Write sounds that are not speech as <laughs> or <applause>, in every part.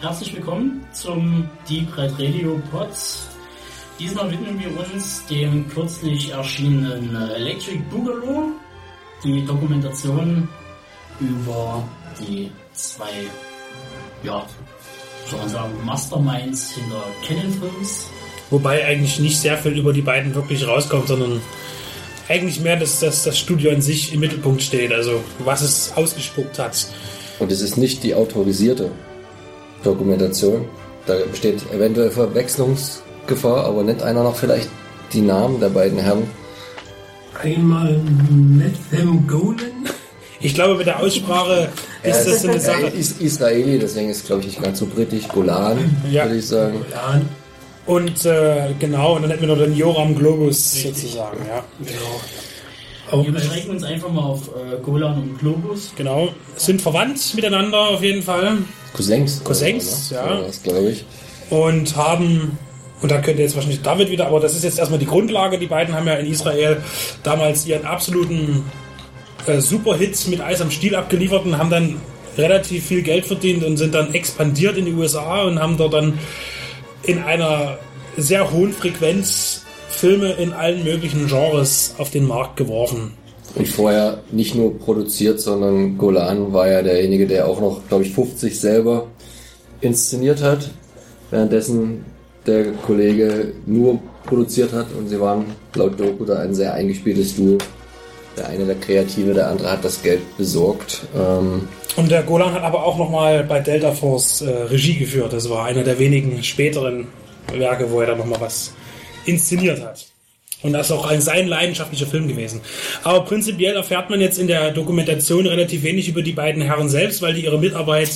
Herzlich willkommen zum Deep Red Radio Pod. Diesmal widmen wir uns dem kürzlich erschienenen Electric Boogaloo, die Dokumentation über die zwei, ja, soll man sagen, Masterminds hinter Canon Films. Wobei eigentlich nicht sehr viel über die beiden wirklich rauskommt, sondern eigentlich mehr, dass, dass das Studio an sich im Mittelpunkt steht, also was es ausgespuckt hat. Und es ist nicht die autorisierte Dokumentation. Da besteht eventuell Verwechslungsgefahr, aber nennt einer noch vielleicht die Namen der beiden Herren. Einmal Methem Golan. Ich glaube, mit der Aussprache ist das so eine Er Sache. ist Israeli, deswegen ist glaube ich nicht ganz so britisch. Golan, Ja. würde ich sagen. Ja, Und äh, genau, und dann hätten wir noch den Joram Globus sozusagen, ja. genau. Auch Wir beschränken uns einfach mal auf äh, Golan und Globus. Genau. Sind verwandt miteinander auf jeden Fall. Cousins. Cousins, oder, ja. ne? Das glaube ich. und haben, und da könnte jetzt wahrscheinlich David wieder, aber das ist jetzt erstmal die Grundlage. Die beiden haben ja in Israel damals ihren absoluten äh, Superhit mit Eis am Stiel abgeliefert und haben dann relativ viel Geld verdient und sind dann expandiert in die USA und haben dort dann in einer sehr hohen Frequenz Filme in allen möglichen Genres auf den Markt geworfen. Und vorher nicht nur produziert, sondern Golan war ja derjenige, der auch noch, glaube ich, 50 selber inszeniert hat. Währenddessen der Kollege nur produziert hat und sie waren laut Doku da ein sehr eingespieltes Duo. Der eine der Kreative, der andere hat das Geld besorgt. Ähm, Und der Golan hat aber auch nochmal bei Delta Force äh, Regie geführt. Das war einer der wenigen späteren Werke, wo er dann nochmal was inszeniert hat. Und das ist auch ein sein leidenschaftlicher Film gewesen. Aber prinzipiell erfährt man jetzt in der Dokumentation relativ wenig über die beiden Herren selbst, weil die ihre Mitarbeit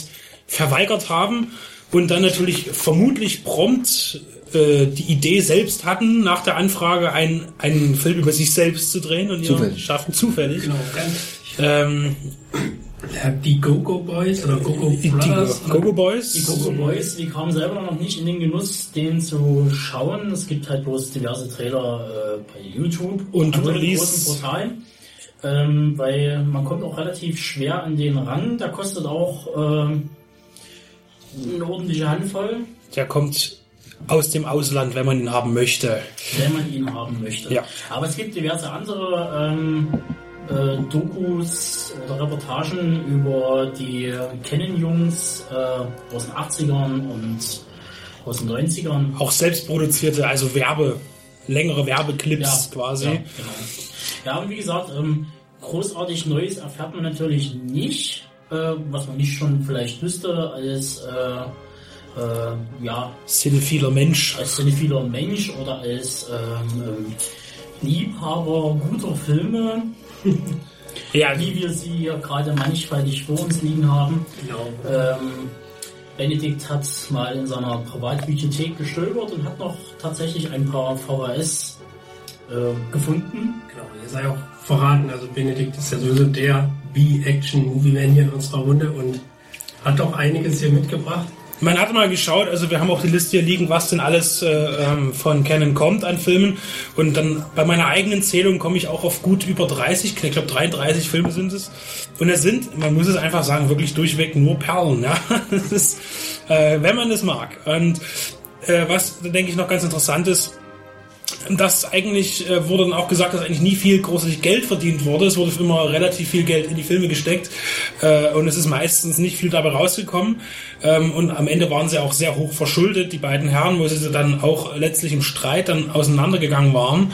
verweigert haben und dann natürlich vermutlich prompt äh, die Idee selbst hatten, nach der Anfrage einen, einen Film über sich selbst zu drehen und ihr Zufällig. schaffen zufällig. genau, Ähm, die Go-Go Boys oder Go-Go die Brothers. Gogo Boys. Die Coco Boys, die kamen selber noch nicht in den Genuss, den zu schauen. Es gibt halt bloß diverse Trailer äh, bei YouTube Und anderen großen Portalen. Ähm, weil man kommt auch relativ schwer an den ran. Der kostet auch ähm, eine ordentliche Handvoll, Der kommt aus dem Ausland, wenn man ihn haben möchte. wenn man ihn haben möchte. Ja. Aber es gibt diverse andere ähm, äh, Dokus oder Reportagen über die Canon-Jungs äh, aus den 80ern und aus den 90ern. Auch selbstproduzierte, also Werbe, längere Werbeclips quasi. Ja, genau. ja, und wie gesagt, ähm, großartig Neues erfährt man natürlich nicht, äh, was man nicht schon vielleicht wüsste, als äh, äh, ja, Cinephiler Mensch. als cinephiler Mensch oder als ähm, ähm, Liebhaber guter Filme, <laughs> Ja, wie wir sie hier gerade mannigfaltig vor uns liegen haben. Genau. Ähm, Benedikt hat mal in seiner Privatbibliothek gestöbert und hat noch tatsächlich ein paar VHS äh, gefunden. genau. Ihr sei auch verraten, also Benedikt ist ja sowieso der B-Action-Movie-Man hier in unserer Runde und hat doch einiges hier mitgebracht. Man hat mal geschaut, also wir haben auch die Liste hier liegen, was denn alles äh, ähm, von Canon kommt an Filmen. Und dann bei meiner eigenen Zählung komme ich auch auf gut über 30, ich glaube 33 Filme sind es. Und es sind, man muss es einfach sagen, wirklich durchweg nur Perlen. Ja? <laughs> Ist, äh, wenn man das mag. Und äh, was, denke ich, noch ganz interessant ist, dass eigentlich äh, wurde dann auch gesagt, dass eigentlich nie viel großartig Geld verdient wurde. Es wurde immer relativ viel Geld in die Filme gesteckt äh, und es ist meistens nicht viel dabei rausgekommen. Ähm, und am Ende waren sie auch sehr hoch verschuldet, die beiden Herren, wo sie dann auch letztlich im Streit dann auseinandergegangen waren.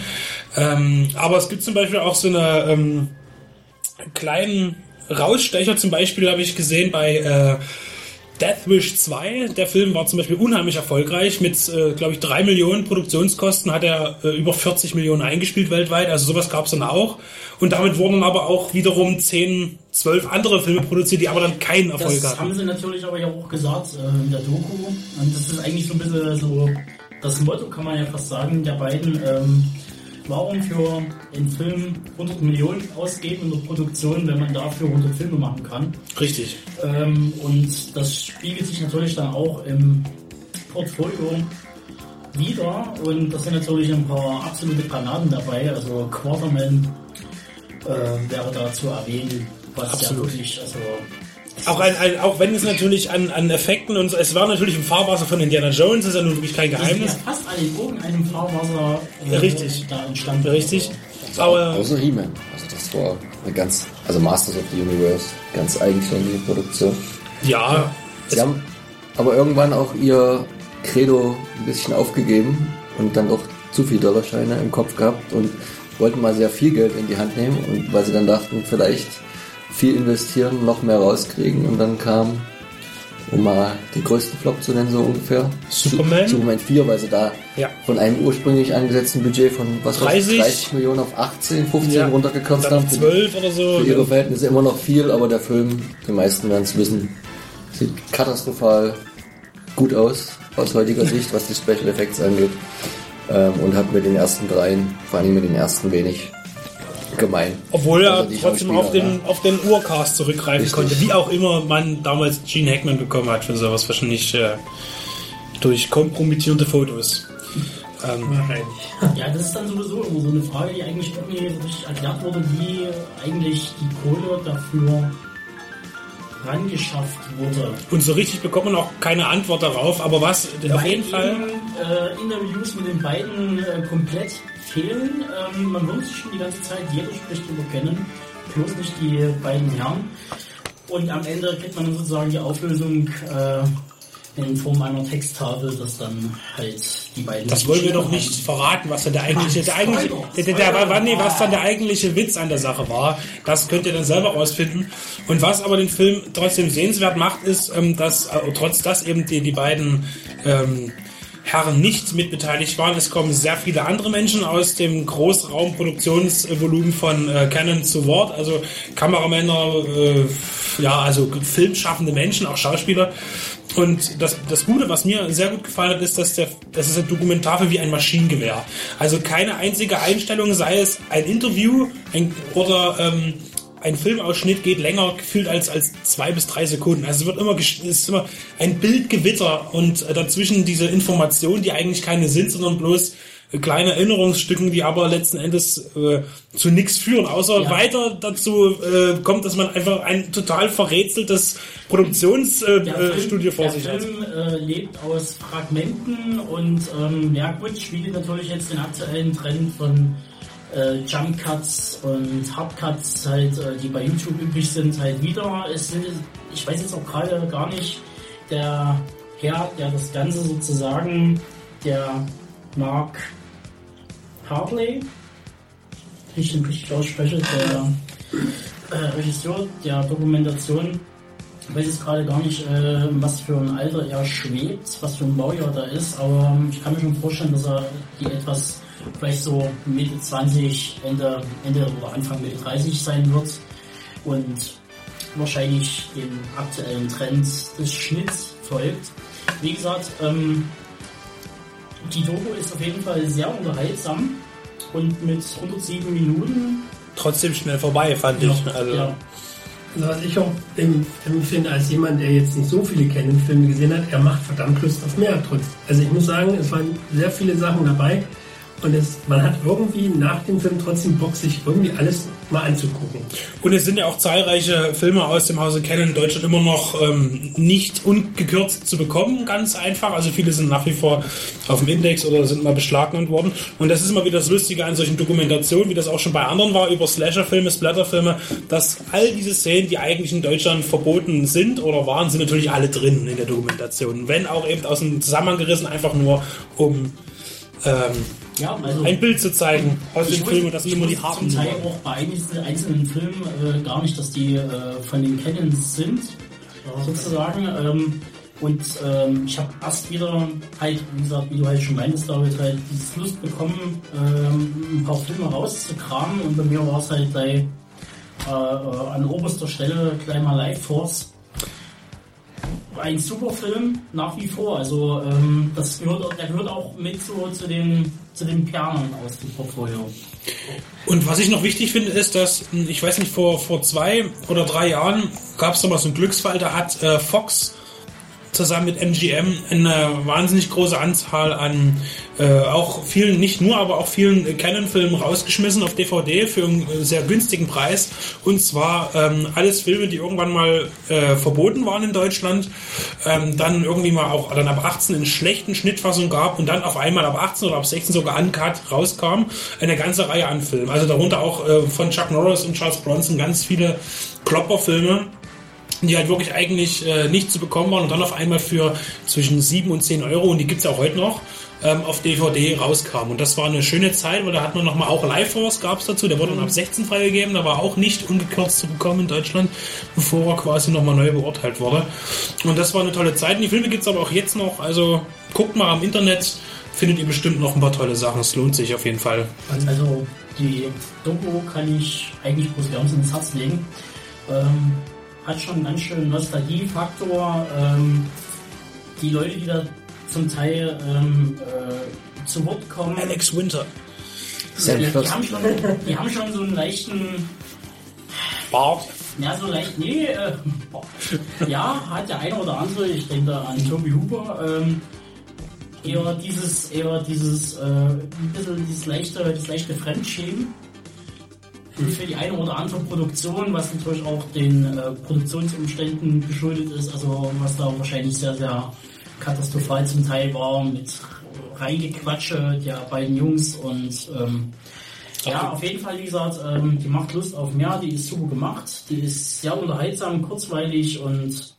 Ähm, aber es gibt zum Beispiel auch so eine ähm, kleinen Rausstecher, zum Beispiel habe ich gesehen bei äh, Death Wish 2, der Film war zum Beispiel unheimlich erfolgreich. Mit, äh, glaube ich, 3 Millionen Produktionskosten hat er äh, über 40 Millionen eingespielt weltweit. Also sowas gab es dann auch. Und damit wurden aber auch wiederum 10, 12 andere Filme produziert, die aber dann keinen Erfolg Das hatten. haben sie natürlich aber ja auch gesagt äh, in der Doku. Und das ist eigentlich so ein bisschen so das Motto, kann man ja fast sagen, der beiden. Ähm, warum für einen Film 100 Millionen ausgeben in der Produktion, wenn man dafür 100 Filme machen kann? Richtig. Ähm, und das spiegelt sich natürlich dann auch im Portfolio wieder. Und das sind natürlich ein paar absolute Granaten dabei. Also Quarterman äh, wäre da zu erwähnen, was Absolut. ja wirklich, also Auch, ein, ein, auch wenn es natürlich an, an Effekten und so, es war natürlich im Fahrwasser von Indiana Jones, ist ja nun wirklich kein Geheimnis. ja fast alle in irgendeinem Fahrwasser äh, Richtig. da entstanden. Richtig. Aber Außer He-Man. Also das war eine ganz, also Masters of the Universe, ganz eigenständige Produktion. ja, Sie haben aber irgendwann auch ihr Credo ein bisschen aufgegeben und dann doch zu viel Dollarscheine im Kopf gehabt und wollten mal sehr viel Geld in die Hand nehmen und weil sie dann dachten, vielleicht viel investieren, noch mehr rauskriegen und dann kam, um mal den größten Flop zu nennen, so ungefähr, Superman? Su- Superman 4, weil sie da Ja. von einem ursprünglich angesetzten Budget von was war's, 30? 30 Millionen auf 18, 15 Ja. runtergekürzt haben. auf 12 oder so. Für ihre Verhältnisse immer noch viel, aber der Film, die meisten werden es wissen, sieht katastrophal gut aus, aus heutiger Sicht, was die Special Effects angeht. Ähm, und hat mit den ersten dreien, vor allem mit den ersten wenig gemein. Obwohl er Also trotzdem auf den, auf den Urcast zurückgreifen Richtig. konnte. Wie auch immer man damals Gene Hackman bekommen hat für sowas. Wahrscheinlich äh, durch kompromittierende Fotos. Ähm, Wahrscheinlich. Ja, das ist dann sowieso immer so eine Frage, die eigentlich auch nie so richtig erklärt wurde, wie eigentlich die Kohle dafür rangeschafft wurde. und so richtig bekommt man auch keine Antwort darauf. Aber was auf Weil jeden Fall. äh, Interviews mit den beiden äh, komplett fehlen. Ähm, man wundert sich schon die ganze Zeit, jeder spricht über Kennen, bloß nicht die beiden Herren. Und am Ende kriegt man sozusagen die Auflösung äh, in Form einer Texttafel, dass dann halt die beiden... Das wollen wir doch nicht verraten, was dann der eigentliche, der eigentliche, der, der, der, der, nee, was dann der eigentliche Witz an der Sache war. Das könnt ihr dann selber rausfinden. Und was aber den Film trotzdem sehenswert macht, ist, ähm, dass äh, trotz dass eben die, die beiden ähm, Herren nicht mitbeteiligt waren, es kommen sehr viele andere Menschen aus dem Großraumproduktionsvolumen von äh, Canon zu Wort, also Kameramänner, äh, ja, also filmschaffende Menschen, auch Schauspieler. Und das, das Gute, was mir sehr gut gefallen hat, ist, dass der, das ist ein Dokumentarfilm wie ein Maschinengewehr. Also keine einzige Einstellung, sei es ein Interview ein, oder ähm, ein Filmausschnitt geht länger gefühlt als, als zwei bis drei Sekunden. Also es wird immer, es ist immer ein Bildgewitter und äh, dazwischen diese Informationen, die eigentlich keine sind, sondern bloß kleine Erinnerungsstücken, die aber letzten Endes äh, zu nichts führen, außer Ja. weiter dazu äh, kommt, dass man einfach ein total verrätseltes Produktionsstudio Der äh, vor der sich hat. Film äh, lebt aus Fragmenten und ähm, ja gut, spiegelt natürlich jetzt den aktuellen Trend von äh, Jump Cuts und Hard Cuts halt, äh, die bei YouTube üblich sind, halt wieder. Es sind, ich weiß jetzt auch gerade gar nicht, der Herr, der das Ganze sozusagen, der Mark Harley, wenn ich den richtig ausspreche, der äh, Regisseur der Dokumentation, ich weiß jetzt gerade gar nicht, äh, was für ein Alter er schwebt, was für ein Baujahr da ist, aber ähm, ich kann mir schon vorstellen, dass er die etwas vielleicht so Mitte 20, Ende, Ende oder Anfang Mitte 30 sein wird und wahrscheinlich dem aktuellen Trend des Schnitts folgt. Wie gesagt, ähm, die Doku ist auf jeden Fall sehr unterhaltsam und mit 107 Minuten Trotzdem schnell vorbei, fand ich. Also, ja, Also was ich auch im Film finde, als jemand, der jetzt nicht so viele Canon-Filme gesehen hat, er macht verdammt Lust auf mehr. Trotz. Also ich muss sagen, es waren sehr viele Sachen dabei und es, man hat irgendwie nach dem Film trotzdem Bock, sich irgendwie alles mal anzugucken. Und es sind ja auch zahlreiche Filme aus dem Hause Canon in Deutschland immer noch ähm, nicht ungekürzt zu bekommen, ganz einfach. Also viele sind nach wie vor auf dem Index oder sind mal beschlagnahmt worden. Und das ist immer wieder das Lustige an solchen Dokumentationen, wie das auch schon bei anderen war, über Slasher-Filme, Splatter-Filme, dass all diese Szenen, die eigentlich in Deutschland verboten sind oder waren, sind natürlich alle drin in der Dokumentation. Wenn auch eben aus dem Zusammenhang gerissen, einfach nur um ähm, ja also ein Bild zu zeigen aus dem Film und das immer die harten Zum Teil auch bei einigen einzelnen Filmen äh, gar nicht, dass die äh, von den Canons sind. sozusagen. Ähm, und ähm, ich habe erst wieder halt, wie gesagt, wie du halt schon meintest, David, halt dieses Lust bekommen, ähm, ein paar Filme rauszukramen und bei mir war es halt gleich äh, äh, an oberster Stelle gleich mal Life Force. Ein super Film, nach wie vor. Also ähm, das gehört, der gehört auch mit so zu den, zu den Perlen aus dem Portfolio. Und was ich noch wichtig finde, ist, dass, ich weiß nicht, vor, vor zwei oder drei Jahren gab es mal so einen Glücksfall, da hat äh, Fox zusammen mit MGM eine wahnsinnig große Anzahl an äh, auch vielen, nicht nur, aber auch vielen Canon-Filmen rausgeschmissen auf DVD für einen sehr günstigen Preis. Und zwar ähm, alles Filme, die irgendwann mal äh, verboten waren in Deutschland, ähm, dann irgendwie mal auch dann ab 18 in schlechten Schnittfassungen gab und dann auf einmal ab 18 oder ab 16 sogar uncut rauskam. Eine ganze Reihe an Filmen. Also darunter auch äh, von Chuck Norris und Charles Bronson ganz viele Klopperfilme die halt wirklich eigentlich äh, nicht zu bekommen waren und dann auf einmal für zwischen 7 und 10 Euro, und die gibt's ja auch heute noch, ähm, auf DVD rauskam. Und das war eine schöne Zeit, weil da hat man nochmal auch Life Force gab's dazu, der wurde dann ab 16 freigegeben, da war auch nicht ungekürzt zu bekommen in Deutschland, bevor er quasi nochmal neu beurteilt wurde. Und das war eine tolle Zeit. Und die Filme gibt's aber auch jetzt noch, also guckt mal am Internet, findet ihr bestimmt noch ein paar tolle Sachen. Es lohnt sich auf jeden Fall. Also die Doku kann ich eigentlich bloß ganz ins Herz legen. Ähm, hat schon einen ganz schönen Nostalgiefaktor. Ähm, die Leute, die da zum Teil ähm, äh, zu Wort kommen, Alex Winter. Die, die, haben schon, die haben schon so einen leichten, Bart. ja, so leicht, nee, äh, ja, hat der eine oder andere, ich denke da an Toby Hooper, ähm, eher dieses, eher dieses, äh, ein bisschen dieses leichte, das leichte Fremdschämen für die eine oder andere Produktion, was natürlich auch den äh, Produktionsumständen geschuldet ist, also was da wahrscheinlich sehr, sehr katastrophal zum Teil war mit Reingequatsche der beiden Jungs und ähm, ja, auf jeden Fall, wie gesagt, ähm, die macht Lust auf mehr, die ist super gemacht, die ist sehr unterhaltsam, kurzweilig und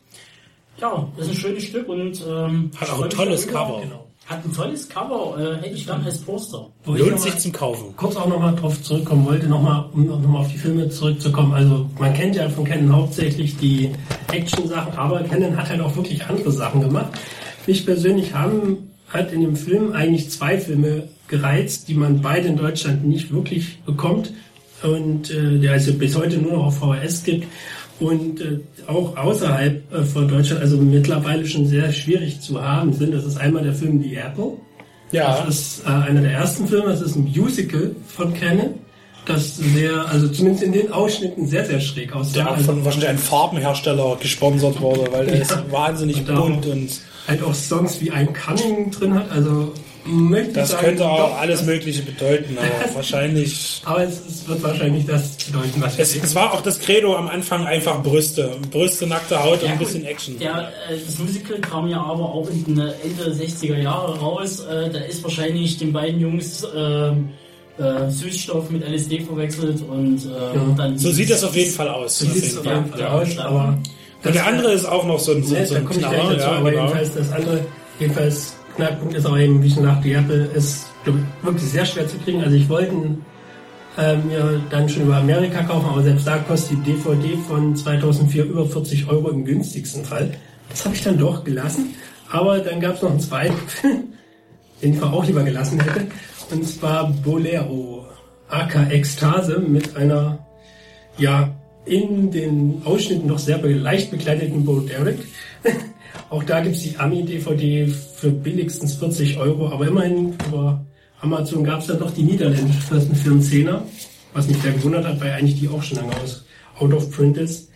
ja, ist ein schönes Stück und ähm, Hat auch ein tolles. Cover. Genau. Hat ein tolles Cover, äh, hätte ich gern als Poster. Wo ich Lohnt sich zum Kaufen. kurz auch nochmal drauf zurückkommen wollte, noch mal, um nochmal auf die Filme zurückzukommen. Also man kennt ja von Canon hauptsächlich die Action-Sachen, aber Canon hat halt auch wirklich andere Sachen gemacht. Mich persönlich haben hat in dem Film eigentlich zwei Filme gereizt, die man beide in Deutschland nicht wirklich bekommt und äh, der also bis heute nur noch auf VHS gibt und äh, auch außerhalb äh, von Deutschland also mittlerweile schon sehr schwierig zu haben sind. Das ist einmal der Film The Apple. Ja, Das ist äh, einer der ersten Filme, das ist ein Musical von Canon, das sehr, also zumindest in den Ausschnitten sehr, sehr schräg aussah. der Also von wahrscheinlich einem Farbenhersteller gesponsert wurde, weil der ist wahnsinnig Und auch- bunt und halt auch Songs wie ein Cunning drin hat, also möchte das sagen, könnte auch doch, alles Mögliche bedeuten, aber <laughs> wahrscheinlich. Aber es, es wird wahrscheinlich das bedeuten, was Es, es war auch das Credo am Anfang einfach Brüste. Brüste, nackte Haut und Ja, ein gut. bisschen Action. Der, äh, das Musical kam ja aber auch in den Ende 60er Jahre raus. Äh, da ist wahrscheinlich den beiden Jungs ähm, äh, Süßstoff mit LSD verwechselt und äh, Ja. dann. So sieht das auf jeden Fall aus. So sieht es auf jeden Fall aus, aber Und der andere ist auch noch so ein, so, so da ein Knarrer. Ja, aber genau. jedenfalls das andere, jedenfalls Knackpunkt ist aber eben, wie schon nach die Apple, ist ich, wirklich sehr schwer zu kriegen. Also ich wollte ihn, äh, mir dann schon über Amerika kaufen, aber selbst da kostet die DVD von 2004 über 40 Euro im günstigsten Fall. Das habe ich dann doch gelassen, aber dann gab es noch einen zweiten Film, <laughs> den ich auch lieber gelassen hätte, und zwar Bolero, aka Ekstase mit einer ja, in den Ausschnitten noch sehr leicht bekleideten Bo Derek. <laughs> Auch da gibt's die Ami-DVD für billigstens 40 Euro, aber immerhin über Amazon gab's dann doch die niederländische Fassung für einen Zehner, was mich sehr gewundert hat, weil eigentlich die auch schon lange aus out of print ist.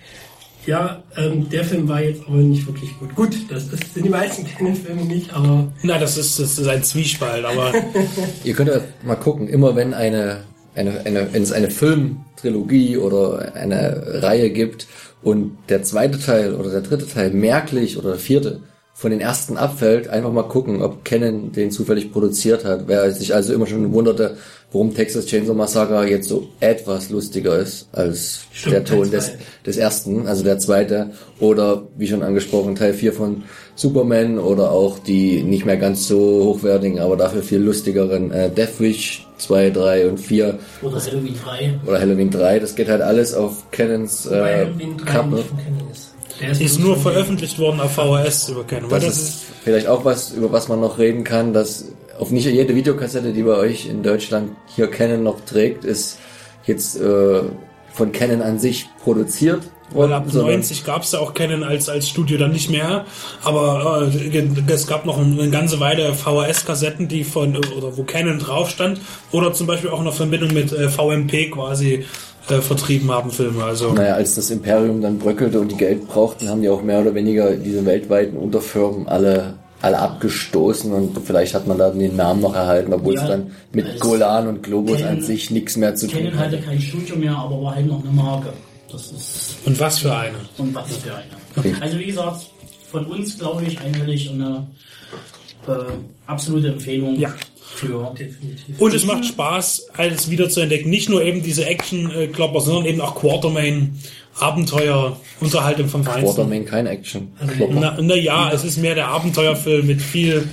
Ja, ähm, der Film war jetzt aber nicht wirklich gut. Gut, das, das sind die meisten <laughs> Canon-Filme nicht, aber Na, das ist, das ist ein Zwiespalt, aber <laughs> Ihr könnt ja mal gucken, immer wenn eine, eine, eine, wenn es eine Filmtrilogie oder eine Reihe gibt und der zweite Teil oder der dritte Teil merklich oder der vierte von den ersten abfällt, einfach mal gucken, ob Canon den zufällig produziert hat. Wer sich also immer schon wunderte, warum Texas Chainsaw Massacre jetzt so etwas lustiger ist als Stimmt, der Ton des, des ersten, also der zweite, oder wie schon angesprochen, Teil 4 von Superman oder auch die nicht mehr ganz so hochwertigen, aber dafür viel lustigeren äh, Death Wish 2, 3 und 4 Oder Halloween 3. oder Halloween 3. Das geht halt alles auf Canons weil äh, Halloween 3 Kappe. Canon ist. Der Ist nur veröffentlicht worden auf VHS über Canon. Weil Das, ist vielleicht auch was, über was man noch reden kann, dass auf nicht jede Videokassette, die bei euch in Deutschland hier Canon noch trägt, ist jetzt äh, von Canon an sich produziert Weil ab sondern- 90 gab es ja auch Canon als, als Studio dann nicht mehr. Aber äh, es gab noch eine ganze Weile VHS-Kassetten, die von, oder wo Canon drauf stand. Oder zum Beispiel auch in der Verbindung mit äh, VMP quasi äh, vertrieben haben Filme. Also Naja, als das Imperium dann bröckelte und die Geld brauchten, haben die auch mehr oder weniger diese weltweiten Unterfirmen alle alle abgestoßen und vielleicht hat man da den Namen noch erhalten, obwohl Ja, es dann mit Golan und Globus Canon- an sich nichts mehr zu tun Canon hatte. hatte kein Studio mehr, aber war halt noch eine Marke. Das ist und was für eine. und was für eine. Also wie gesagt, von uns glaube ich einhellig eine äh, absolute Empfehlung Ja. für Definitiv. Und es macht Spaß, alles wieder zu entdecken. Nicht nur eben diese Action-Klopper, sondern eben auch Quartermain, Abenteuer, Unterhaltung vom Feinsten. Quartermain kein Action. Na, na ja, es ist mehr der Abenteuerfilm mit viel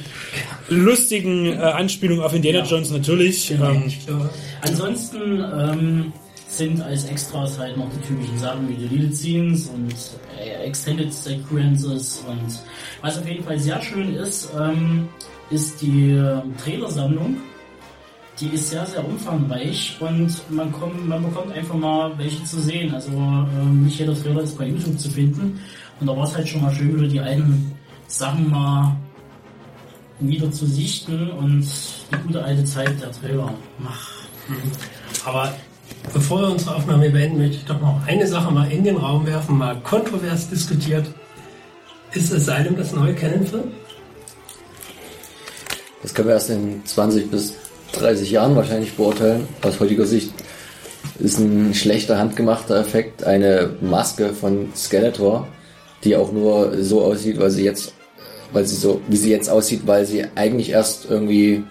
lustigen äh, Anspielungen auf Indiana Jones natürlich. Ähm, Ich glaube, Ansonsten ähm, sind als Extras halt noch die typischen Sachen wie Deleted Scenes und äh, Extended Sequences und was auf jeden Fall sehr schön ist, ähm, ist die äh, Trailersammlung. Die ist sehr, sehr umfangreich und man, kommt, man bekommt einfach mal welche zu sehen. Also ähm, nicht jeder Trailer ist bei YouTube zu finden. Und da war es halt schon mal schön, wieder die alten Sachen mal wieder zu sichten und die gute alte Zeit der Trailer. Ach, Aber bevor wir unsere Aufnahme beenden, möchte ich doch noch eine Sache mal in den Raum werfen, mal kontrovers diskutiert. Ist Asylum das neue Canon-Film? Das können wir erst in 20 bis 30 Jahren wahrscheinlich beurteilen. Aus heutiger Sicht ist ein schlechter handgemachter Effekt eine Maske von Skeletor, die auch nur so aussieht, weil sie jetzt, weil sie so, wie sie jetzt aussieht, weil sie eigentlich erst irgendwie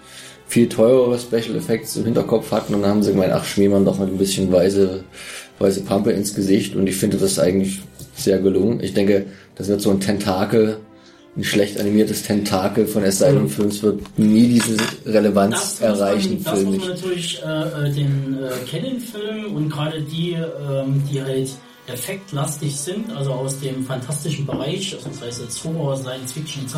viel teurere Special Effects im Hinterkopf hatten und dann haben sie gemeint, ach, schmier man doch mit ein bisschen weiße, weiße Pampe ins Gesicht und ich finde das eigentlich sehr gelungen. Ich denke, das wird so ein Tentakel, ein schlecht animiertes Tentakel von Asylum-Films wird nie diese Relevanz erreichen, muss man, das muss man natürlich äh, äh, den äh, Canon-Film und gerade die, ähm, die halt effektlastig sind, also aus dem fantastischen Bereich, also das heißt jetzt Horror, Science Fiction etc.,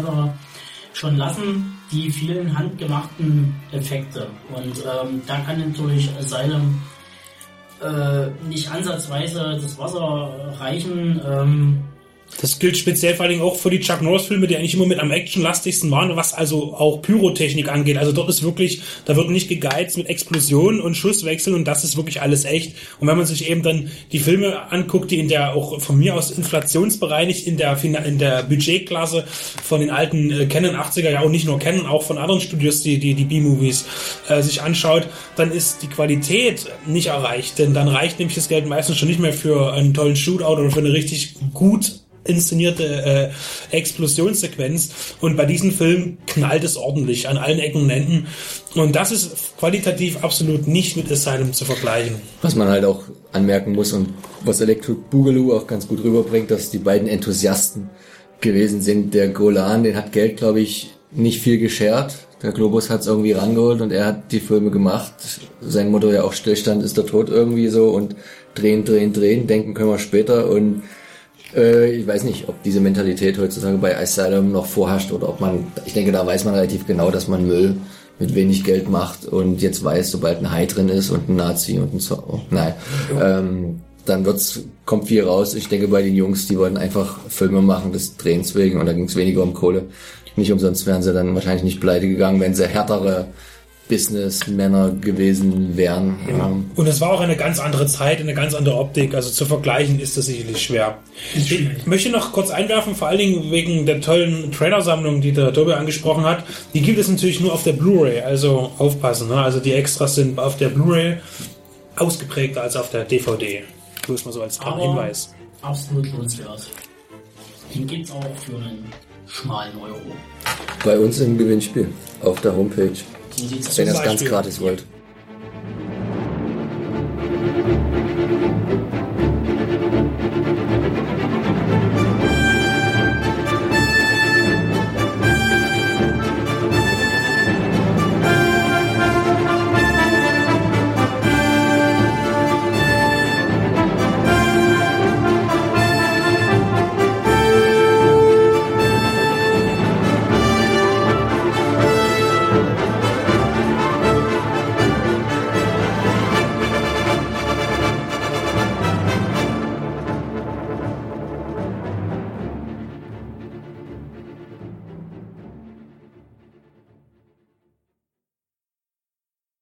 schon lassen, die vielen handgemachten Effekte. Und ähm, da kann natürlich Asylum äh, nicht ansatzweise das Wasser reichen. Ähm, Das gilt speziell vor allen Dingen auch für die Chuck Norris Filme, die eigentlich immer mit am actionlastigsten waren, was also auch Pyrotechnik angeht. Also dort ist wirklich, da wird nicht gegeizt mit Explosionen und Schusswechseln und das ist wirklich alles echt. Und wenn man sich eben dann die Filme anguckt, die in der auch von mir aus inflationsbereinigt in der Fina- in der Budgetklasse von den alten äh, Canon 80er, ja auch nicht nur Canon, auch von anderen Studios, die die, die B-Movies äh, sich anschaut, dann ist die Qualität nicht erreicht, denn dann reicht nämlich das Geld meistens schon nicht mehr für einen tollen Shootout oder für eine richtig gut inszenierte äh, Explosionssequenz und bei diesem Film knallt es ordentlich an allen Ecken und Enden und das ist qualitativ absolut nicht mit Asylum zu vergleichen. Was man halt auch anmerken muss und was Electric Boogaloo auch ganz gut rüberbringt, dass die beiden Enthusiasten gewesen sind. Der Golan, den hat Geld, glaube ich, nicht viel geschert. Der Globus hat es irgendwie rangeholt und er hat die Filme gemacht. Sein Motto ja auch Stillstand ist der Tod irgendwie so und drehen, drehen, drehen, denken können wir später und äh, ich weiß nicht, ob diese Mentalität heutzutage bei Asylum noch vorherrscht oder ob man, ich denke, da weiß man relativ genau, dass man Müll mit wenig Geld macht und jetzt weiß, sobald ein Hai drin ist und ein Nazi und ein so, oh, nein, ähm, dann wird's, kommt viel raus. Ich denke, bei den Jungs, die wollten einfach Filme machen des Drehens wegen und da ging es weniger um Kohle. Nicht umsonst wären sie dann wahrscheinlich nicht pleite gegangen, wenn sie härtere Businessmänner gewesen wären. Ähm, Und es war auch eine ganz andere Zeit, eine ganz andere Optik. Also zu vergleichen ist das sicherlich schwer. Ich möchte noch kurz einwerfen, vor allen Dingen wegen der tollen Trailer-Sammlung, die der Tobi angesprochen hat. Die gibt es natürlich nur auf der Blu-ray, also aufpassen. Ne? Also die Extras sind auf der Blu-ray ausgeprägter als auf der DVD. Bloß mal so als Aber- Hinweis. absolut lohnenswert. Den gibt's auch für einen schmalen Euro. Bei uns im Gewinnspiel auf der Homepage. So Wenn ihr das ganz gratis wollt.